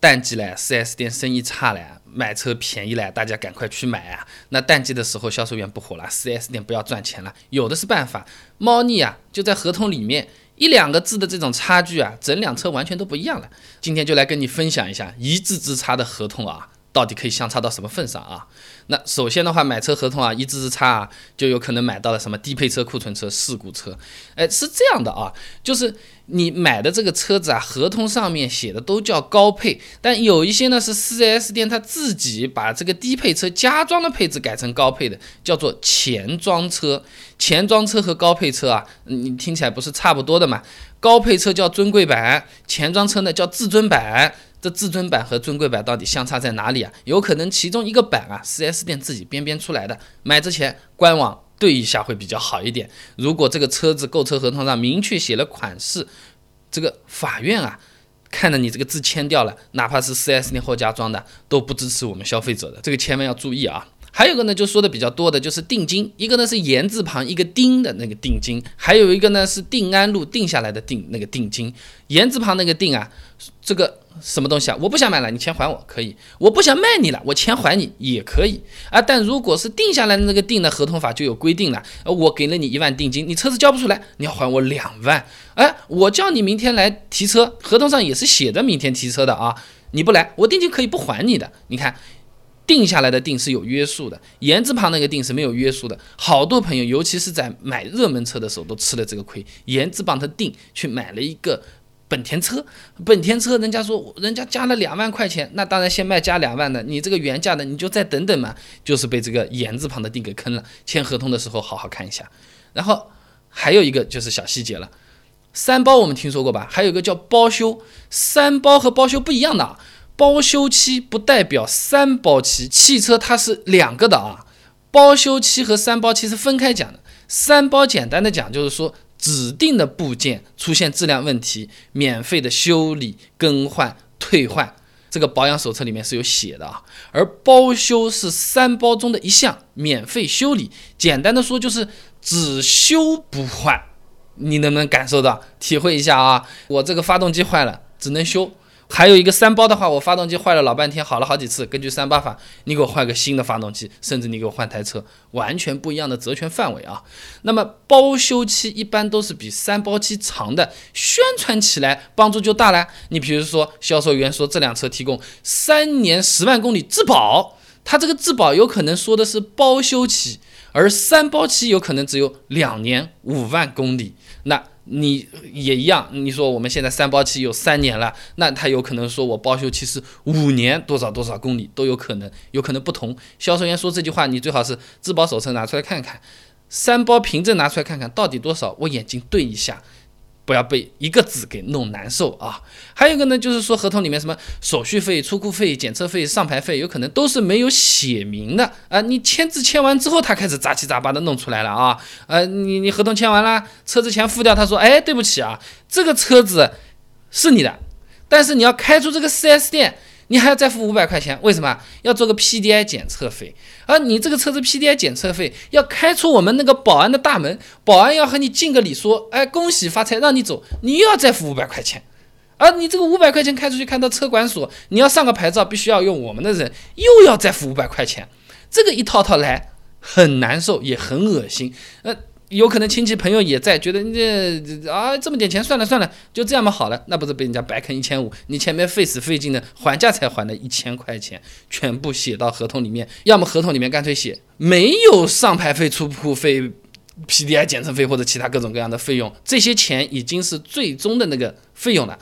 淡季了，4S 店生意差嘞，买车便宜了，大家赶快去买啊！那淡季的时候销售员不火了，4S 店不要赚钱了，有的是办法。猫腻啊，就在合同里面，一两个字的这种差距啊，整辆车完全都不一样了。今天就来跟你分享一下一字之差的合同啊。到底可以相差到什么份上啊？那首先的话，买车合同啊，一字之差啊，就有可能买到了什么低配车、库存车、事故车。哎，是这样的啊，就是你买的这个车子啊，合同上面写的都叫高配，但有一些呢是 4S 店他自己把这个低配车加装的配置改成高配的，叫做前装车。前装车和高配车啊，你听起来不是差不多的嘛？高配车叫尊贵版，前装车呢叫至尊版。这至尊版和尊贵版到底相差在哪里啊？有可能其中一个版啊，4S 店自己编编出来的，买之前官网对一下会比较好一点。如果这个车子购车合同上明确写了款式，这个法院啊，看着你这个字签掉了，哪怕是 4S 店后加装的，都不支持我们消费者的，这个千万要注意啊。还有个呢，就说的比较多的就是定金，一个呢是言字旁一个丁的那个定金，还有一个呢是定安路定下来的定那个定金，言字旁那个定啊，这个什么东西啊？我不想买了，你钱还我可以；我不想卖你了，我钱还你也可以啊。但如果是定下来的那个定呢，合同法就有规定了，我给了你一万定金，你车子交不出来，你要还我两万。哎，我叫你明天来提车，合同上也是写的明天提车的啊，你不来，我定金可以不还你的。你看。定下来的定是有约束的，言字旁那个定是没有约束的。好多朋友，尤其是在买热门车的时候，都吃了这个亏。言字旁的定去买了一个本田车，本田车人家说人家加了两万块钱，那当然先卖加两万的，你这个原价的你就再等等嘛，就是被这个言字旁的定给坑了。签合同的时候好好看一下。然后还有一个就是小细节了，三包我们听说过吧？还有一个叫包修，三包和包修不一样的。包修期不代表三包期，汽车它是两个的啊。包修期和三包期是分开讲的。三包简单的讲就是说，指定的部件出现质量问题，免费的修理、更换、退换，这个保养手册里面是有写的啊。而包修是三包中的一项，免费修理，简单的说就是只修不换。你能不能感受到、体会一下啊？我这个发动机坏了，只能修。还有一个三包的话，我发动机坏了老半天，好了好几次。根据三包法，你给我换个新的发动机，甚至你给我换台车，完全不一样的责权范围啊。那么包修期一般都是比三包期长的，宣传起来帮助就大了。你比如说，销售员说这辆车提供三年十万公里质保，他这个质保有可能说的是包修期，而三包期有可能只有两年五万公里。那你也一样，你说我们现在三包期有三年了，那他有可能说我包修期是五年，多少多少公里都有可能，有可能不同。销售员说这句话，你最好是质保手册拿出来看看，三包凭证拿出来看看到底多少，我眼睛对一下。不要被一个字给弄难受啊！还有一个呢，就是说合同里面什么手续费、出库费、检测费、上牌费，有可能都是没有写明的啊！你签字签完之后，他开始杂七杂八的弄出来了啊！呃，你你合同签完了，车子钱付掉，他说，哎，对不起啊，这个车子是你的，但是你要开出这个 4S 店。你还要再付五百块钱，为什么要做个 PDI 检测费？而你这个车子 PDI 检测费要开出我们那个保安的大门，保安要和你敬个礼，说，哎，恭喜发财，让你走，你又要再付五百块钱。而你这个五百块钱开出去，看到车管所，你要上个牌照，必须要用我们的人，又要再付五百块钱，这个一套套来，很难受，也很恶心。呃。有可能亲戚朋友也在，觉得你这啊这么点钱算了算了，就这样嘛好了，那不是被人家白坑一千五？你前面费死费劲的还价才还了一千块钱，全部写到合同里面，要么合同里面干脆写没有上牌费、出库费、PDI 检测费或者其他各种各样的费用，这些钱已经是最终的那个费用了，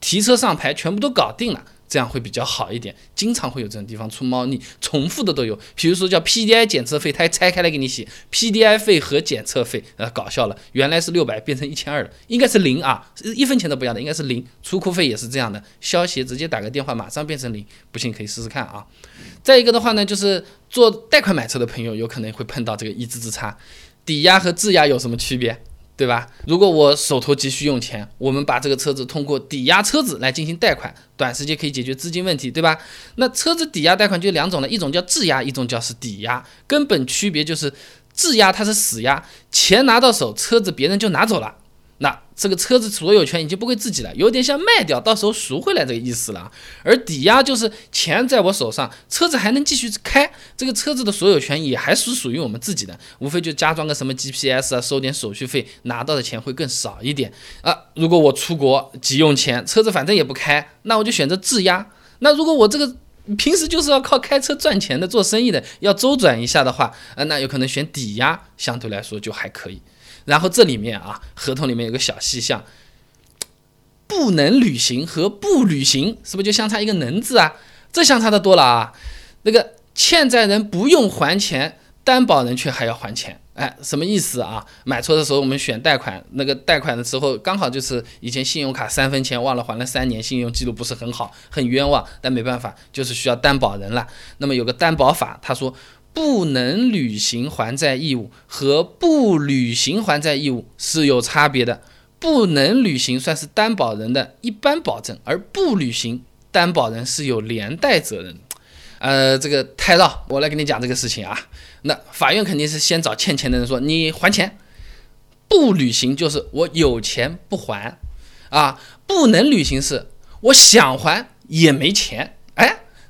提车上牌全部都搞定了。这样会比较好一点，经常会有这种地方出猫腻，重复的都有。比如说叫 PDI 检测费，它还拆开来给你写 PDI 费和检测费，呃，搞笑了，原来是六百变成一千二了，应该是零啊，一分钱都不要的，应该是零。出库费也是这样的，消协直接打个电话，马上变成零，不信可以试试看啊。再一个的话呢，就是做贷款买车的朋友有可能会碰到这个一字之差，抵押和质押有什么区别？对吧？如果我手头急需用钱，我们把这个车子通过抵押车子来进行贷款，短时间可以解决资金问题，对吧？那车子抵押贷款就两种了，一种叫质押，一种叫是抵押。根本区别就是质押它是死押，钱拿到手，车子别人就拿走了，那这个车子所有权已经不归自己了，有点像卖掉，到时候赎回来这个意思了。而抵押就是钱在我手上，车子还能继续开，这个车子的所有权也还是属于我们自己的，无非就加装个什么 GPS 啊，收点手续费，拿到的钱会更少一点啊。如果我出国急用钱，车子反正也不开，那我就选择质押。那如果我这个平时就是要靠开车赚钱的，做生意的，要周转一下的话，啊，那有可能选抵押，相对来说就还可以。然后这里面啊，合同里面有个小细项，不能履行和不履行，是不是就相差一个能字啊？这相差的多了啊！那个欠债人不用还钱，担保人却还要还钱，哎，什么意思啊？买车的时候我们选贷款，那个贷款的时候刚好就是以前信用卡三分钱忘了还了三年，信用记录不是很好，很冤枉，但没办法，就是需要担保人了。那么有个担保法，他说。不能履行还债义务和不履行还债义务是有差别的。不能履行算是担保人的一般保证，而不履行，担保人是有连带责任。呃，这个太绕，我来跟你讲这个事情啊。那法院肯定是先找欠钱的人说你还钱，不履行就是我有钱不还啊，不能履行是我想还也没钱。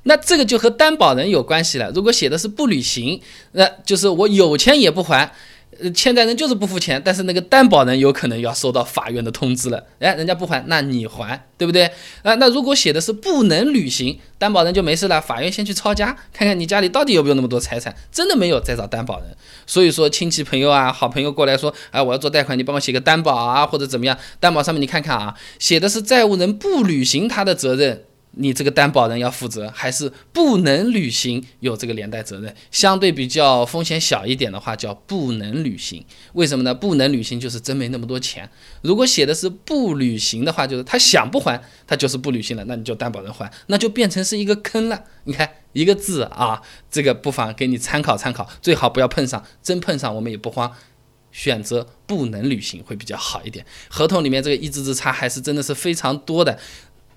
那这个就和担保人有关系了。如果写的是不履行，那就是我有钱也不还，呃，欠债人就是不付钱，但是那个担保人有可能要收到法院的通知了。哎，人家不还，那你还，对不对？啊，那如果写的是不能履行，担保人就没事了，法院先去抄家，看看你家里到底有没有那么多财产，真的没有再找担保人。所以说，亲戚朋友啊，好朋友过来说，哎，我要做贷款，你帮我写个担保啊，或者怎么样？担保上面你看看啊，写的是债务人不履行他的责任。你这个担保人要负责，还是不能履行有这个连带责任？相对比较风险小一点的话，叫不能履行。为什么呢？不能履行就是真没那么多钱。如果写的是不履行的话，就是他想不还，他就是不履行了，那你就担保人还，那就变成是一个坑了。你看一个字啊，这个不妨给你参考参考，最好不要碰上，真碰上我们也不慌，选择不能履行会比较好一点。合同里面这个一字之差还是真的是非常多的。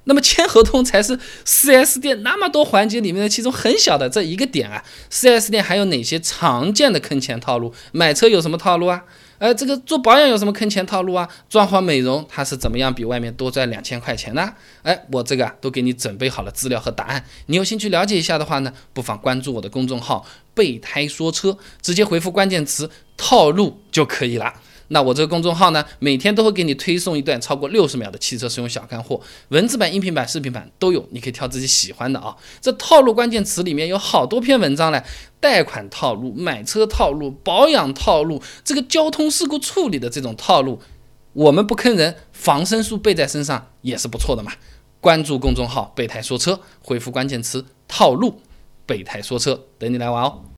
那么签合同才是 4S 店那么多环节里面的其中很小的这一个点啊。4S 店还有哪些常见的坑钱套路？买车有什么套路啊？呃，这个做保养有什么坑钱套路啊？装潢美容它是怎么样比外面多赚两千块钱呢？哎，我这个都给你准备好了资料和答案。你有兴趣了解一下的话呢，不妨关注我的公众号“备胎说车”，直接回复关键词“套路”就可以了。那我这个公众号呢，每天都会给你推送一段超过六十秒的汽车使用小干货，文字版、音频版、视频版都有，你可以挑自己喜欢的啊。这套路关键词里面有好多篇文章嘞，贷款套路、买车套路、保养套路，这个交通事故处理的这种套路，我们不坑人，防身术备在身上也是不错的嘛。关注公众号“备胎说车”，回复关键词“套路”，备胎说车等你来玩哦。